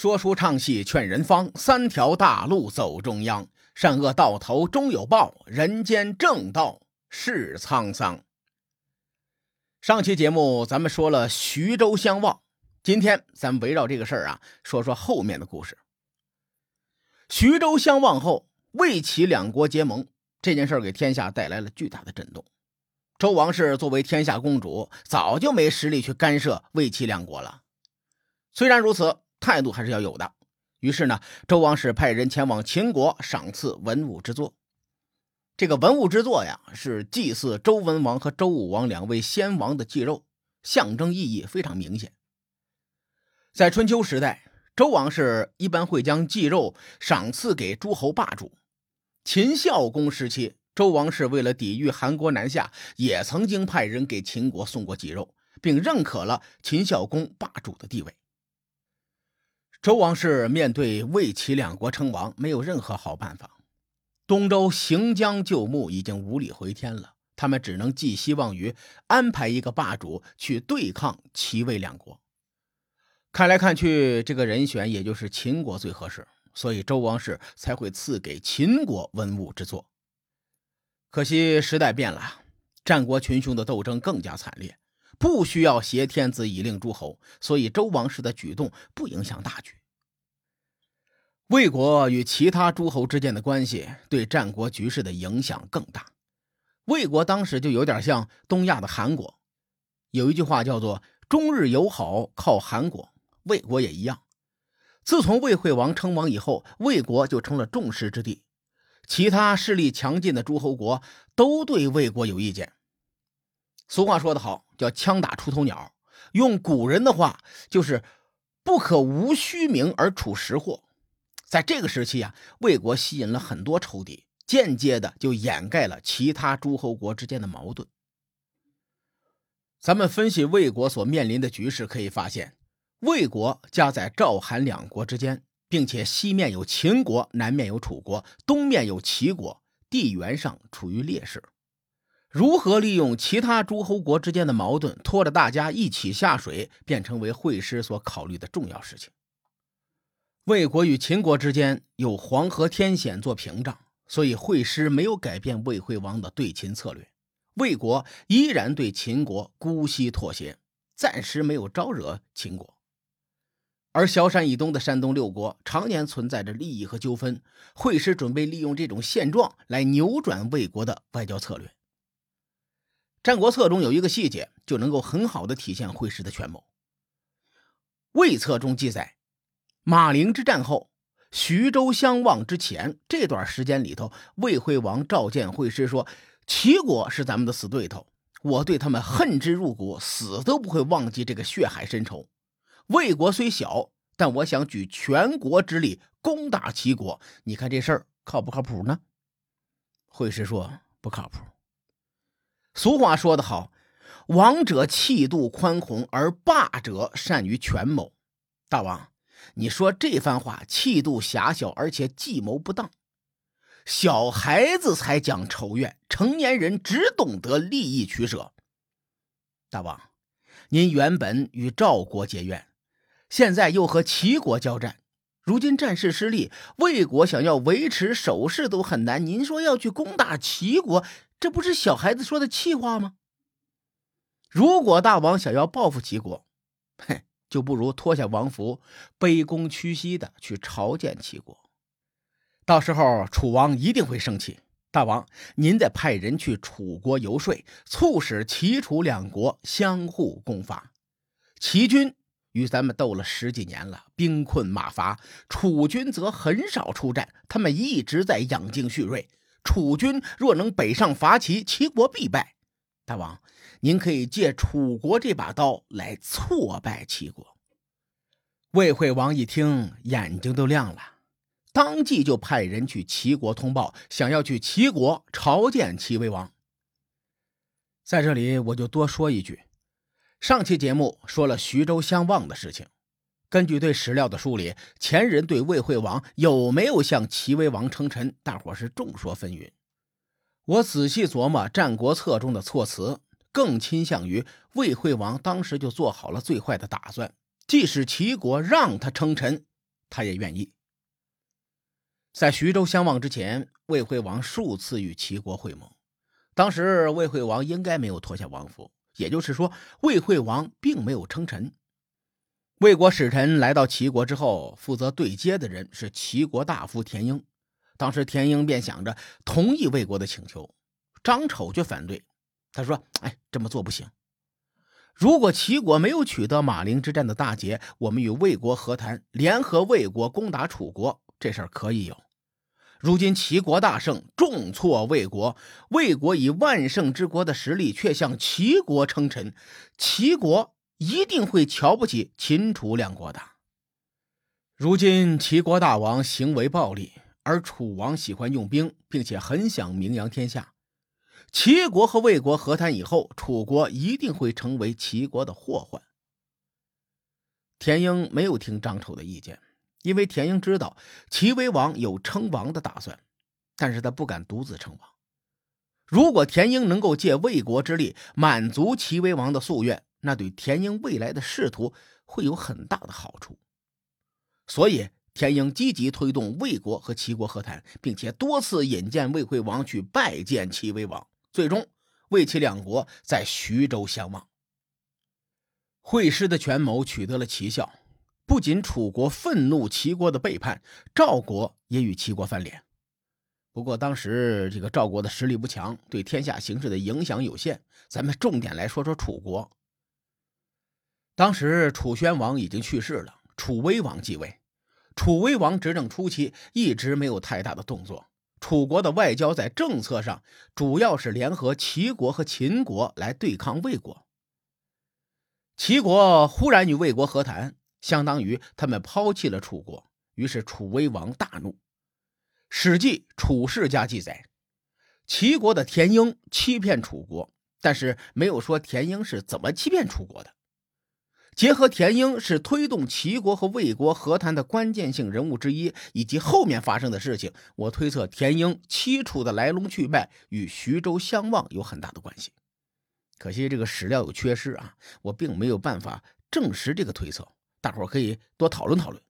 说书唱戏劝人方，三条大路走中央。善恶到头终有报，人间正道是沧桑。上期节目咱们说了徐州相望，今天咱们围绕这个事儿啊，说说后面的故事。徐州相望后，魏齐两国结盟，这件事给天下带来了巨大的震动。周王室作为天下公主，早就没实力去干涉魏齐两国了。虽然如此，态度还是要有的。于是呢，周王室派人前往秦国赏赐文物之作。这个文物之作呀，是祭祀周文王和周武王两位先王的祭肉，象征意义非常明显。在春秋时代，周王室一般会将祭肉赏赐给诸侯霸主。秦孝公时期，周王室为了抵御韩国南下，也曾经派人给秦国送过祭肉，并认可了秦孝公霸主的地位。周王室面对魏齐两国称王，没有任何好办法。东周行将就木，已经无力回天了。他们只能寄希望于安排一个霸主去对抗齐魏两国。看来看去，这个人选也就是秦国最合适，所以周王室才会赐给秦国文物之作。可惜时代变了，战国群雄的斗争更加惨烈。不需要挟天子以令诸侯，所以周王室的举动不影响大局。魏国与其他诸侯之间的关系对战国局势的影响更大。魏国当时就有点像东亚的韩国，有一句话叫做“中日友好靠韩国”，魏国也一样。自从魏惠王称王以后，魏国就成了众矢之的，其他势力强劲的诸侯国都对魏国有意见。俗话说得好，叫“枪打出头鸟”。用古人的话，就是“不可无虚名而处实祸”。在这个时期啊，魏国吸引了很多仇敌，间接的就掩盖了其他诸侯国之间的矛盾。咱们分析魏国所面临的局势，可以发现，魏国夹在赵、韩两国之间，并且西面有秦国，南面有楚国，东面有齐国，地缘上处于劣势。如何利用其他诸侯国之间的矛盾，拖着大家一起下水，便成为会师所考虑的重要事情。魏国与秦国之间有黄河天险做屏障，所以会师没有改变魏惠王的对秦策略。魏国依然对秦国姑息妥协，暂时没有招惹秦国。而萧山以东的山东六国常年存在着利益和纠纷，会师准备利用这种现状来扭转魏国的外交策略。《战国策》中有一个细节，就能够很好的体现会师的权谋。《魏策》中记载，马陵之战后，徐州相望之前这段时间里头，魏惠王召见会师说：“齐国是咱们的死对头，我对他们恨之入骨，死都不会忘记这个血海深仇。魏国虽小，但我想举全国之力攻打齐国，你看这事儿靠不靠谱呢？”会师说：“不靠谱。”俗话说得好，王者气度宽宏，而霸者善于权谋。大王，你说这番话，气度狭小，而且计谋不当。小孩子才讲仇怨，成年人只懂得利益取舍。大王，您原本与赵国结怨，现在又和齐国交战，如今战事失利，魏国想要维持守势都很难。您说要去攻打齐国？这不是小孩子说的气话吗？如果大王想要报复齐国，嘿，就不如脱下王服，卑躬屈膝的去朝见齐国。到时候楚王一定会生气。大王，您得派人去楚国游说，促使齐楚两国相互攻伐。齐军与咱们斗了十几年了，兵困马乏；楚军则很少出战，他们一直在养精蓄锐。楚军若能北上伐齐，齐国必败。大王，您可以借楚国这把刀来挫败齐国。魏惠王一听，眼睛都亮了，当即就派人去齐国通报，想要去齐国朝见齐威王。在这里，我就多说一句：上期节目说了徐州相望的事情。根据对史料的梳理，前人对魏惠王有没有向齐威王称臣，大伙是众说纷纭。我仔细琢磨《战国策》中的措辞，更倾向于魏惠王当时就做好了最坏的打算，即使齐国让他称臣，他也愿意。在徐州相望之前，魏惠王数次与齐国会盟，当时魏惠王应该没有脱下王服，也就是说，魏惠王并没有称臣。魏国使臣来到齐国之后，负责对接的人是齐国大夫田婴。当时田婴便想着同意魏国的请求，张丑却反对。他说：“哎，这么做不行。如果齐国没有取得马陵之战的大捷，我们与魏国和谈，联合魏国攻打楚国，这事儿可以有。如今齐国大胜，重挫魏国，魏国以万圣之国的实力却向齐国称臣，齐国一定会瞧不起秦楚两国的。如今齐国大王行为暴力。”而楚王喜欢用兵，并且很想名扬天下。齐国和魏国和谈以后，楚国一定会成为齐国的祸患。田婴没有听张丑的意见，因为田英知道齐威王有称王的打算，但是他不敢独自称王。如果田英能够借魏国之力满足齐威王的夙愿，那对田英未来的仕途会有很大的好处。所以。田英积极推动魏国和齐国和谈，并且多次引荐魏惠王去拜见齐威王，最终魏齐两国在徐州相望。会师的权谋取得了奇效，不仅楚国愤怒齐国的背叛，赵国也与齐国翻脸。不过当时这个赵国的实力不强，对天下形势的影响有限。咱们重点来说说楚国。当时楚宣王已经去世了，楚威王继位。楚威王执政初期一直没有太大的动作，楚国的外交在政策上主要是联合齐国和秦国来对抗魏国。齐国忽然与魏国和谈，相当于他们抛弃了楚国，于是楚威王大怒。《史记·楚世家》记载，齐国的田婴欺骗楚国，但是没有说田婴是怎么欺骗楚国的。结合田婴是推动齐国和魏国和谈的关键性人物之一，以及后面发生的事情，我推测田婴七楚的来龙去脉与徐州相望有很大的关系。可惜这个史料有缺失啊，我并没有办法证实这个推测。大伙可以多讨论讨论。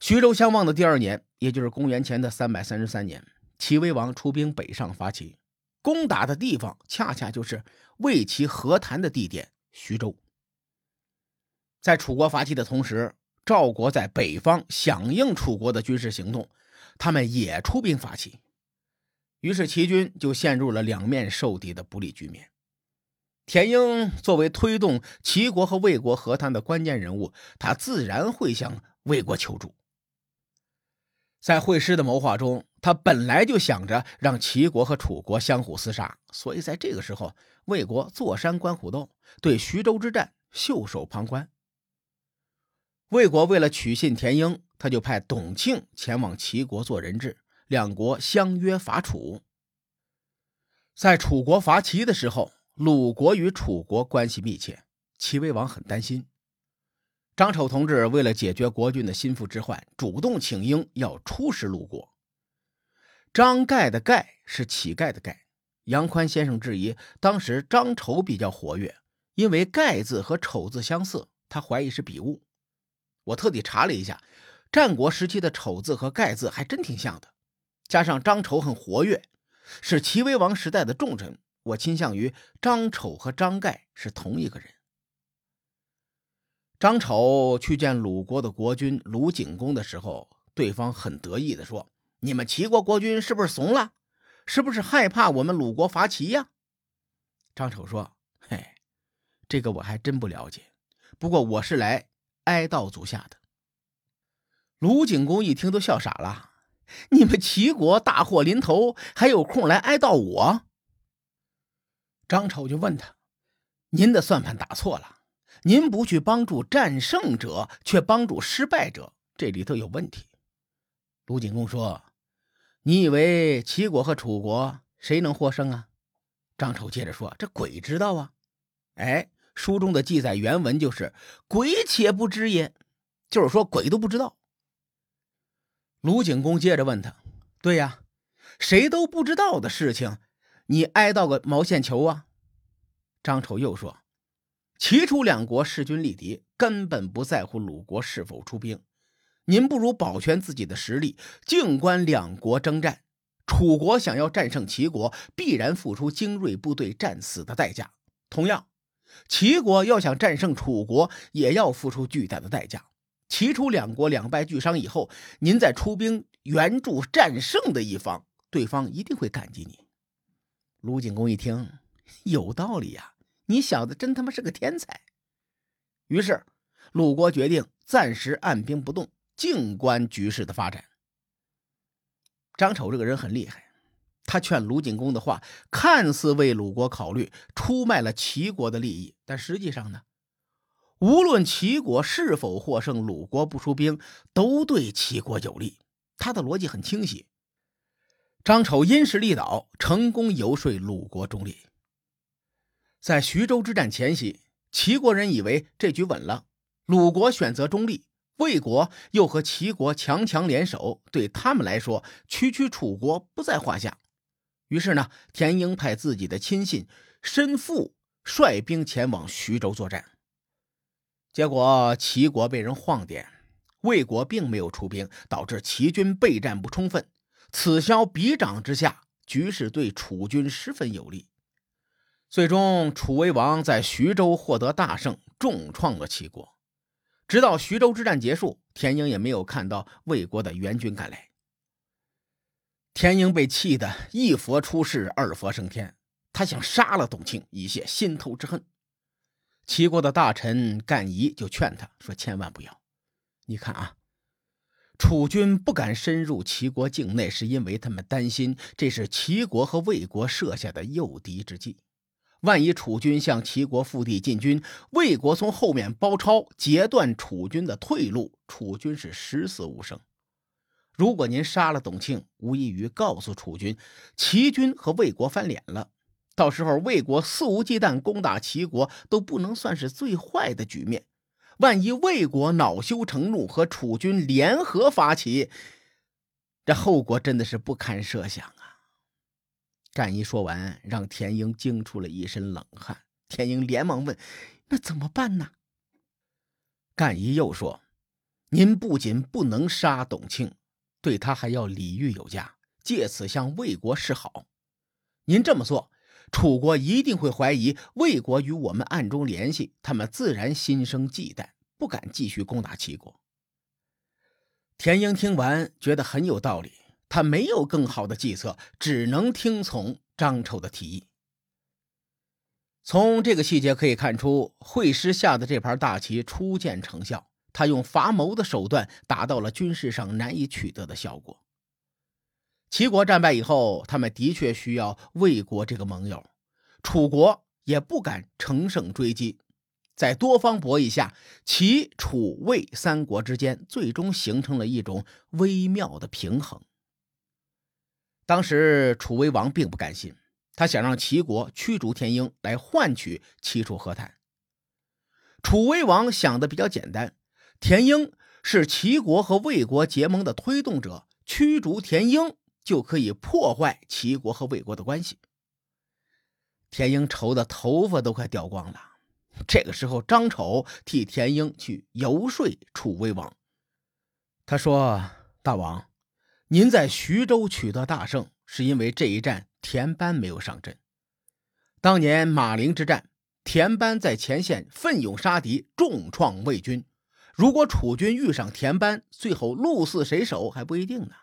徐州相望的第二年，也就是公元前的三百三十三年，齐威王出兵北上伐齐，攻打的地方恰恰就是魏齐和谈的地点徐州。在楚国伐齐的同时，赵国在北方响应楚国的军事行动，他们也出兵伐齐，于是齐军就陷入了两面受敌的不利局面。田英作为推动齐国和魏国和谈的关键人物，他自然会向魏国求助。在会师的谋划中，他本来就想着让齐国和楚国相互厮杀，所以在这个时候，魏国坐山观虎斗，对徐州之战袖手旁观。魏国为了取信田英，他就派董庆前往齐国做人质，两国相约伐楚。在楚国伐齐的时候，鲁国与楚国关系密切，齐威王很担心。张丑同志为了解决国君的心腹之患，主动请缨要出使鲁国。张盖的盖是乞丐的盖，杨宽先生质疑当时张丑比较活跃，因为盖字和丑字相似，他怀疑是笔误。我特地查了一下，战国时期的丑字和盖字还真挺像的。加上张丑很活跃，是齐威王时代的重臣，我倾向于张丑和张盖是同一个人。张丑去见鲁国的国君鲁景公的时候，对方很得意的说：“你们齐国国君是不是怂了？是不是害怕我们鲁国伐齐呀？”张丑说：“嘿，这个我还真不了解。不过我是来……”哀悼足下的鲁景公一听都笑傻了。你们齐国大祸临头，还有空来哀悼我？张丑就问他：“您的算盘打错了，您不去帮助战胜者，却帮助失败者，这里头有问题。”鲁景公说：“你以为齐国和楚国谁能获胜啊？”张丑接着说：“这鬼知道啊！”哎。书中的记载原文就是“鬼且不知也”，就是说鬼都不知道。鲁景公接着问他：“对呀，谁都不知道的事情，你哀悼个毛线球啊？”张丑又说：“齐楚两国势均力敌，根本不在乎鲁国是否出兵，您不如保全自己的实力，静观两国征战。楚国想要战胜齐国，必然付出精锐部队战死的代价。同样，齐国要想战胜楚国，也要付出巨大的代价。齐楚两国两败俱伤以后，您再出兵援助战胜的一方，对方一定会感激你。卢景公一听，有道理呀！你小子真他妈是个天才。于是，鲁国决定暂时按兵不动，静观局势的发展。张丑这个人很厉害，他劝卢景公的话，看似为鲁国考虑，出卖了齐国的利益，但实际上呢，无论齐国是否获胜，鲁国不出兵都对齐国有利。他的逻辑很清晰。张丑因势利导，成功游说鲁国中立。在徐州之战前夕，齐国人以为这局稳了，鲁国选择中立。魏国又和齐国强强联手，对他们来说，区区楚国不在话下。于是呢，田婴派自己的亲信申父率兵前往徐州作战。结果齐国被人晃点，魏国并没有出兵，导致齐军备战不充分。此消彼长之下，局势对楚军十分有利。最终，楚威王在徐州获得大胜，重创了齐国。直到徐州之战结束，田婴也没有看到魏国的援军赶来。田婴被气得一佛出世，二佛升天，他想杀了董卿以泄心头之恨。齐国的大臣干仪就劝他说：“千万不要！你看啊，楚军不敢深入齐国境内，是因为他们担心这是齐国和魏国设下的诱敌之计。”万一楚军向齐国腹地进军，魏国从后面包抄，截断楚军的退路，楚军是十死无生。如果您杀了董庆，无异于告诉楚军，齐军和魏国翻脸了。到时候魏国肆无忌惮攻打齐国，都不能算是最坏的局面。万一魏国恼羞成怒，和楚军联合发起，这后果真的是不堪设想啊！干一说完，让田英惊出了一身冷汗。田英连忙问：“那怎么办呢？”干一又说：“您不仅不能杀董庆，对他还要礼遇有加，借此向魏国示好。您这么做，楚国一定会怀疑魏国与我们暗中联系，他们自然心生忌惮，不敢继续攻打齐国。”田英听完，觉得很有道理。他没有更好的计策，只能听从张丑的提议。从这个细节可以看出，会师下的这盘大棋初见成效。他用伐谋的手段，达到了军事上难以取得的效果。齐国战败以后，他们的确需要魏国这个盟友，楚国也不敢乘胜追击。在多方博弈下，齐、楚、魏三国之间最终形成了一种微妙的平衡。当时楚威王并不甘心，他想让齐国驱逐田婴来换取齐楚和谈。楚威王想的比较简单，田婴是齐国和魏国结盟的推动者，驱逐田婴就可以破坏齐国和魏国的关系。田婴愁的头发都快掉光了。这个时候，张丑替田婴去游说楚威王，他说：“大王。”您在徐州取得大胜，是因为这一战田班没有上阵。当年马陵之战，田班在前线奋勇杀敌，重创魏军。如果楚军遇上田班，最后鹿死谁手还不一定呢。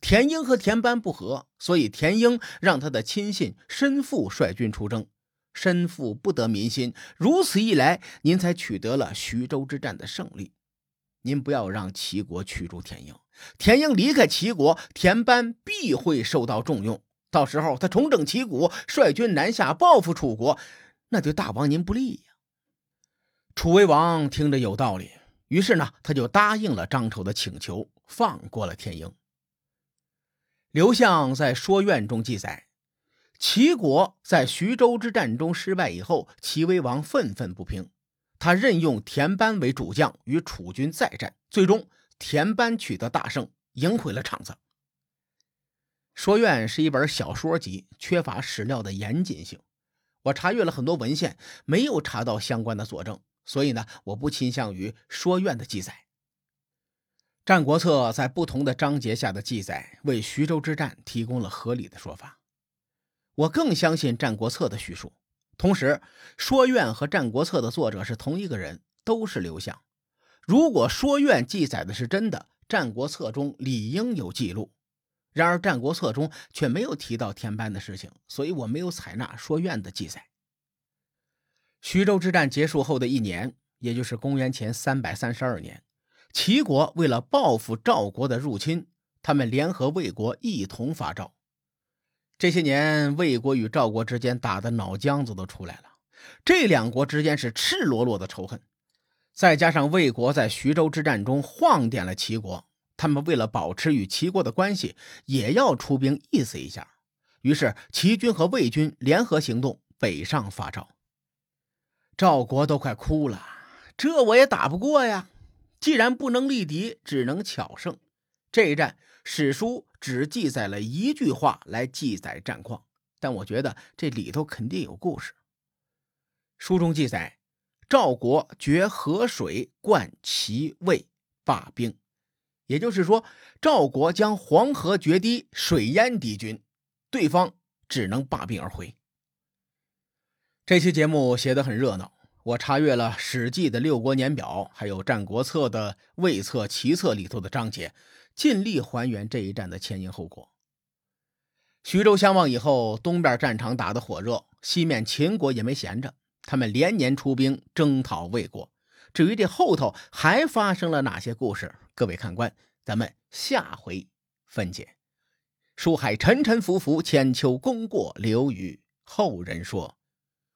田婴和田班不和，所以田婴让他的亲信申父率军出征。申父不得民心，如此一来，您才取得了徐州之战的胜利。您不要让齐国驱逐田婴。田婴离开齐国，田班必会受到重用。到时候他重整旗鼓，率军南下报复楚国，那对大王您不利呀。楚威王听着有道理，于是呢，他就答应了张丑的请求，放过了田婴。刘向在《说苑》中记载，齐国在徐州之战中失败以后，齐威王愤愤不平，他任用田班为主将，与楚军再战，最终。田班取得大胜，赢回了场子。《说苑》是一本小说集，缺乏史料的严谨性。我查阅了很多文献，没有查到相关的佐证，所以呢，我不倾向于《说苑》的记载。《战国策》在不同的章节下的记载，为徐州之战提供了合理的说法。我更相信《战国策》的叙述。同时，《说苑》和《战国策》的作者是同一个人，都是刘向。如果《说苑》记载的是真的，《战国策》中理应有记录。然而，《战国策》中却没有提到田班的事情，所以我没有采纳《说苑》的记载。徐州之战结束后的一年，也就是公元前三百三十二年。齐国为了报复赵国的入侵，他们联合魏国一同伐赵。这些年，魏国与赵国之间打的脑浆子都出来了，这两国之间是赤裸裸的仇恨。再加上魏国在徐州之战中晃点了齐国，他们为了保持与齐国的关系，也要出兵意思一下。于是，齐军和魏军联合行动，北上伐赵。赵国都快哭了，这我也打不过呀。既然不能力敌，只能巧胜。这一战，史书只记载了一句话来记载战况，但我觉得这里头肯定有故事。书中记载，赵国决河水灌齐魏，罢兵。也就是说，赵国将黄河决堤，水淹敌军，对方只能罢兵而回。这期节目写的很热闹。我查阅了《史记》的六国年表，还有《战国策》的魏策、齐策里头的章节，尽力还原这一战的前因后果。徐州相望以后，东边战场打得火热，西面秦国也没闲着，他们连年出兵征讨魏国。至于这后头还发生了哪些故事，各位看官，咱们下回分解。书海沉沉浮浮，千秋功过留与后人说。